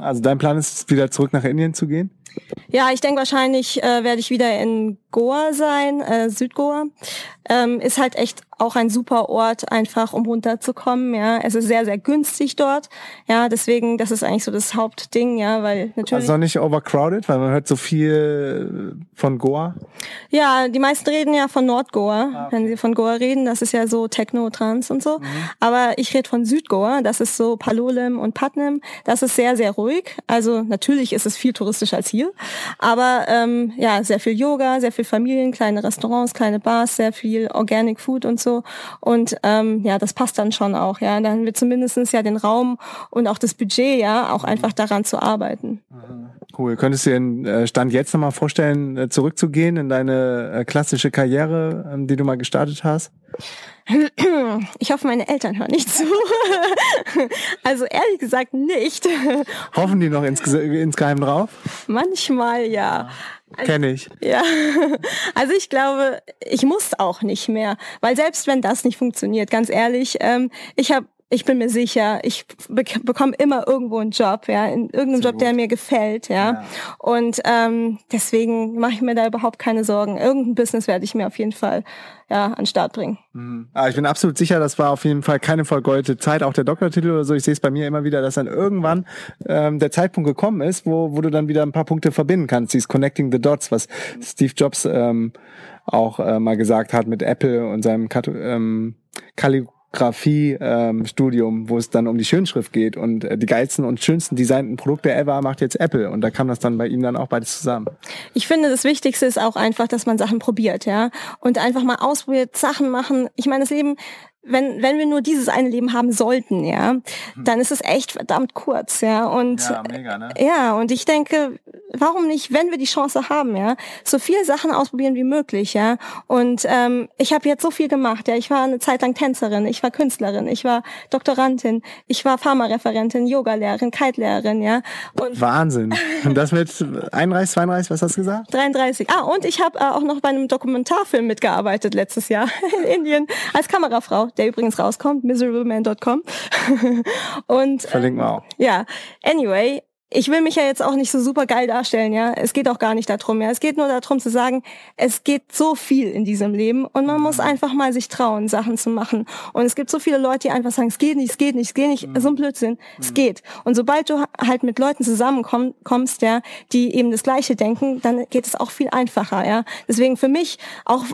Also dein Plan ist, wieder zurück nach Indien zu gehen? Ja, ich denke wahrscheinlich äh, werde ich wieder in Goa sein, äh, Südgoa. Ähm, ist halt echt auch ein super Ort, einfach um runterzukommen. Ja, es ist sehr, sehr günstig dort. Ja, deswegen, das ist eigentlich so das Hauptding, ja, weil natürlich. Also nicht overcrowded, weil man hört so viel von Goa. Ja, die meisten reden ja von Nordgoa, ah, okay. wenn sie von Goa reden. Das ist ja so Techno, Trans und so. Mhm. Aber ich rede von Südgoa. Das ist so Palolem und Patnem. Das ist sehr, sehr ruhig. Also natürlich ist es viel touristischer als hier viel. Aber ähm, ja, sehr viel Yoga, sehr viel Familien, kleine Restaurants, kleine Bars, sehr viel Organic Food und so. Und ähm, ja, das passt dann schon auch. Ja, dann haben wir zumindestens ja den Raum und auch das Budget, ja, auch einfach daran zu arbeiten. Cool. Könntest du dir den äh, Stand jetzt nochmal vorstellen, äh, zurückzugehen in deine äh, klassische Karriere, ähm, die du mal gestartet hast? Ich hoffe, meine Eltern hören nicht zu. Also ehrlich gesagt nicht. Hoffen die noch ins, insgeheim drauf? Manchmal ja. Also, Kenne ich. Ja. Also ich glaube, ich muss auch nicht mehr. Weil selbst wenn das nicht funktioniert, ganz ehrlich, ähm, ich habe ich bin mir sicher, ich bek bekomme immer irgendwo einen Job, ja, in irgendeinem Job, gut. der mir gefällt, ja. ja. Und ähm, deswegen mache ich mir da überhaupt keine Sorgen. Irgendein Business werde ich mir auf jeden Fall ja, an den Start bringen. Mhm. Aber ich bin absolut sicher, das war auf jeden Fall keine vergeudete Zeit, auch der Doktortitel oder so. Ich sehe es bei mir immer wieder, dass dann irgendwann ähm, der Zeitpunkt gekommen ist, wo, wo du dann wieder ein paar Punkte verbinden kannst. Dieses Connecting the Dots, was Steve Jobs ähm, auch äh, mal gesagt hat mit Apple und seinem Kat ähm, Kali Fotografie-Studium, ähm, wo es dann um die Schönschrift geht und äh, die geilsten und schönsten designten Produkte ever macht jetzt Apple und da kam das dann bei ihm dann auch beides zusammen. Ich finde, das Wichtigste ist auch einfach, dass man Sachen probiert, ja, und einfach mal ausprobiert, Sachen machen. Ich meine, das Leben wenn, wenn wir nur dieses eine Leben haben sollten, ja, hm. dann ist es echt verdammt kurz, ja. Und ja, mega, ne? ja, und ich denke, warum nicht, wenn wir die Chance haben, ja, so viele Sachen ausprobieren wie möglich, ja. Und ähm, ich habe jetzt so viel gemacht, ja. Ich war eine Zeit lang Tänzerin, ich war Künstlerin, ich war Doktorandin, ich war Pharmareferentin, Yogalehrerin, Kite-Lehrerin, ja. Und Wahnsinn. Und das mit 31, 32, was hast du gesagt? 33. Ah, und ich habe äh, auch noch bei einem Dokumentarfilm mitgearbeitet letztes Jahr in Indien als Kamerafrau der übrigens rauskommt, miserableman.com. und verlinken wir auch. Ja, anyway, ich will mich ja jetzt auch nicht so super geil darstellen, ja. Es geht auch gar nicht darum, ja. Es geht nur darum zu sagen, es geht so viel in diesem Leben und man muss mhm. einfach mal sich trauen, Sachen zu machen. Und es gibt so viele Leute, die einfach sagen, es geht nicht, es geht nicht, es geht nicht. Mhm. So ein Blödsinn. Mhm. Es geht. Und sobald du halt mit Leuten zusammenkommst, ja, die eben das Gleiche denken, dann geht es auch viel einfacher, ja. Deswegen für mich auch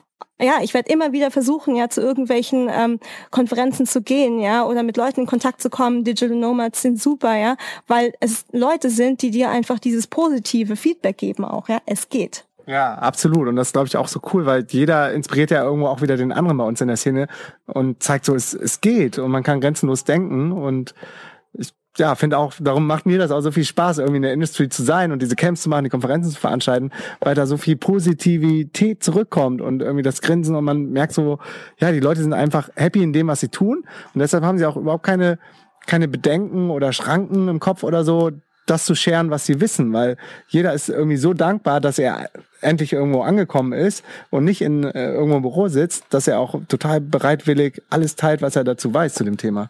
ja, ich werde immer wieder versuchen, ja, zu irgendwelchen ähm, Konferenzen zu gehen, ja, oder mit Leuten in Kontakt zu kommen. Digital Nomads sind super, ja, weil es Leute sind, die dir einfach dieses positive Feedback geben auch, ja. Es geht. Ja, absolut. Und das glaube ich auch so cool, weil jeder inspiriert ja irgendwo auch wieder den anderen bei uns in der Szene und zeigt so, es, es geht und man kann grenzenlos denken und ja, finde auch, darum macht mir das auch so viel Spaß, irgendwie in der Industrie zu sein und diese Camps zu machen, die Konferenzen zu veranstalten, weil da so viel Positivität zurückkommt und irgendwie das Grinsen und man merkt so, ja, die Leute sind einfach happy in dem, was sie tun und deshalb haben sie auch überhaupt keine, keine Bedenken oder Schranken im Kopf oder so, das zu scheren, was sie wissen, weil jeder ist irgendwie so dankbar, dass er endlich irgendwo angekommen ist und nicht in äh, irgendwo im Büro sitzt, dass er auch total bereitwillig alles teilt, was er dazu weiß zu dem Thema.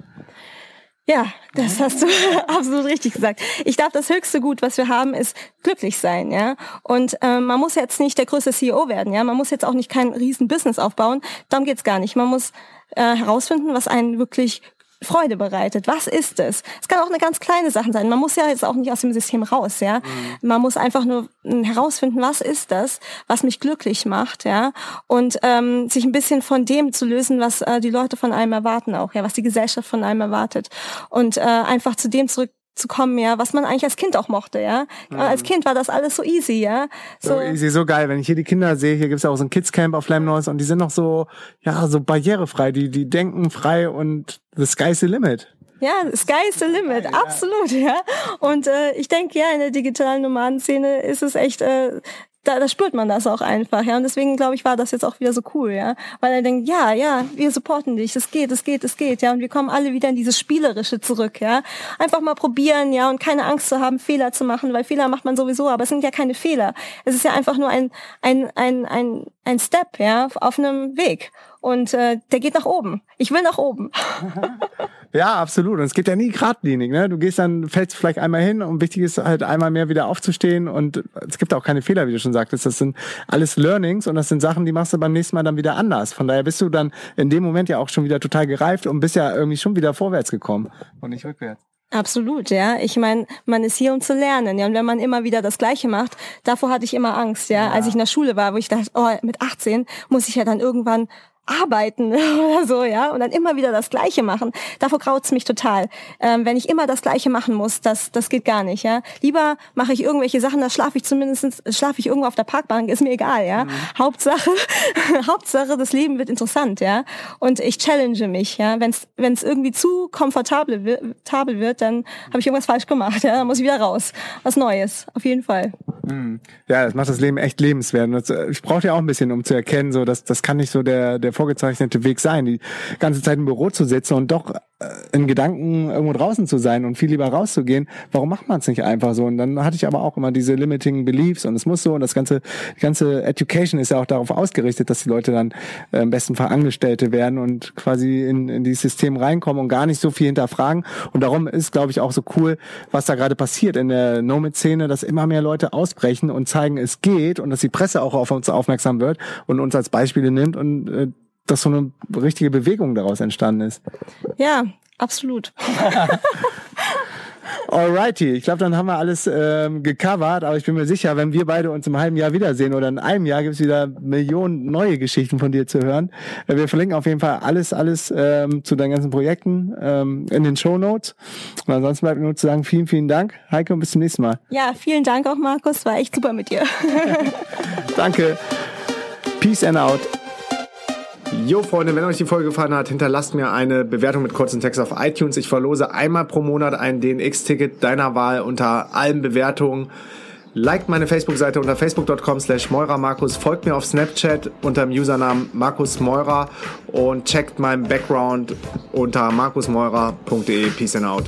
Ja, das hast du absolut richtig gesagt. Ich glaube, das höchste Gut, was wir haben, ist glücklich sein, ja. Und äh, man muss jetzt nicht der größte CEO werden, ja. Man muss jetzt auch nicht kein riesen Business aufbauen. Darum geht's gar nicht. Man muss äh, herausfinden, was einen wirklich Freude bereitet. Was ist es? Es kann auch eine ganz kleine Sache sein. Man muss ja jetzt auch nicht aus dem System raus, ja. Mhm. Man muss einfach nur hm, herausfinden, was ist das, was mich glücklich macht, ja. Und ähm, sich ein bisschen von dem zu lösen, was äh, die Leute von einem erwarten auch, ja, was die Gesellschaft von einem erwartet. Und äh, einfach zu dem zurück zu kommen, ja, was man eigentlich als Kind auch mochte, ja. Mhm. Als Kind war das alles so easy, ja. So, so easy, so geil. Wenn ich hier die Kinder sehe, hier gibt's ja auch so ein Kids-Camp auf Lemnos und die sind noch so, ja, so barrierefrei, die, die denken frei und the sky's the limit. Ja, sky's the limit, ja, absolut, ja. Und äh, ich denke, ja, in der digitalen Nomadenszene ist es echt äh, da, da spürt man das auch einfach, ja. Und deswegen, glaube ich, war das jetzt auch wieder so cool, ja. Weil er denkt, ja, ja, wir supporten dich, es geht, es geht, es geht, ja. Und wir kommen alle wieder in dieses Spielerische zurück, ja. Einfach mal probieren, ja, und keine Angst zu haben, Fehler zu machen, weil Fehler macht man sowieso, aber es sind ja keine Fehler. Es ist ja einfach nur ein, ein, ein, ein, ein Step, ja, auf einem Weg. Und äh, der geht nach oben. Ich will nach oben. Ja, absolut. Und es geht ja nie geradlinig. Ne? Du gehst dann, fällst vielleicht einmal hin und wichtig ist halt einmal mehr wieder aufzustehen und es gibt auch keine Fehler, wie du schon sagtest. Das sind alles Learnings und das sind Sachen, die machst du beim nächsten Mal dann wieder anders. Von daher bist du dann in dem Moment ja auch schon wieder total gereift und bist ja irgendwie schon wieder vorwärts gekommen und nicht rückwärts. Absolut, ja. Ich meine, man ist hier, um zu lernen, ja. Und wenn man immer wieder das Gleiche macht, davor hatte ich immer Angst, ja. ja. Als ich in der Schule war, wo ich dachte, oh, mit 18 muss ich ja dann irgendwann arbeiten oder so, ja, und dann immer wieder das Gleiche machen. Davor graut's mich total. Ähm, wenn ich immer das Gleiche machen muss, das, das geht gar nicht, ja. Lieber mache ich irgendwelche Sachen, da schlafe ich zumindest, schlafe ich irgendwo auf der Parkbank, ist mir egal, ja. Mhm. Hauptsache, Hauptsache, das Leben wird interessant, ja. Und ich challenge mich, ja. Wenn es irgendwie zu komfortabel wird, dann habe ich irgendwas falsch gemacht, ja. Dann muss ich wieder raus. Was Neues, auf jeden Fall. Mhm. Ja, das macht das Leben echt lebenswert. Äh, ich brauche ja auch ein bisschen, um zu erkennen, so dass das kann nicht so der, der vorgezeichnete Weg sein, die ganze Zeit im Büro zu sitzen und doch in Gedanken irgendwo draußen zu sein und viel lieber rauszugehen. Warum macht man es nicht einfach so? Und dann hatte ich aber auch immer diese limiting beliefs und es muss so und das ganze, die ganze Education ist ja auch darauf ausgerichtet, dass die Leute dann äh, im besten Fall Angestellte werden und quasi in, in dieses System reinkommen und gar nicht so viel hinterfragen. Und darum ist, glaube ich, auch so cool, was da gerade passiert in der Nomad-Szene, dass immer mehr Leute ausbrechen und zeigen, es geht und dass die Presse auch auf uns aufmerksam wird und uns als Beispiele nimmt und äh, dass so eine richtige Bewegung daraus entstanden ist. Ja, absolut. Alrighty, ich glaube, dann haben wir alles ähm, gecovert, aber ich bin mir sicher, wenn wir beide uns im halben Jahr wiedersehen oder in einem Jahr gibt es wieder Millionen neue Geschichten von dir zu hören. Äh, wir verlinken auf jeden Fall alles, alles ähm, zu deinen ganzen Projekten ähm, in den Show Notes. Und ansonsten bleibt mir nur zu sagen, vielen, vielen Dank, Heike, und bis zum nächsten Mal. Ja, vielen Dank auch, Markus, war echt super mit dir. Danke. Peace and out. Jo Freunde, wenn euch die Folge gefallen hat, hinterlasst mir eine Bewertung mit kurzen Text auf iTunes. Ich verlose einmal pro Monat ein DNX-Ticket deiner Wahl unter allen Bewertungen. Liked meine Facebook-Seite unter facebook.com slash Markus, folgt mir auf Snapchat unter dem Usernamen Markus Meurer und checkt meinen Background unter markusmeurer.de. Peace and out.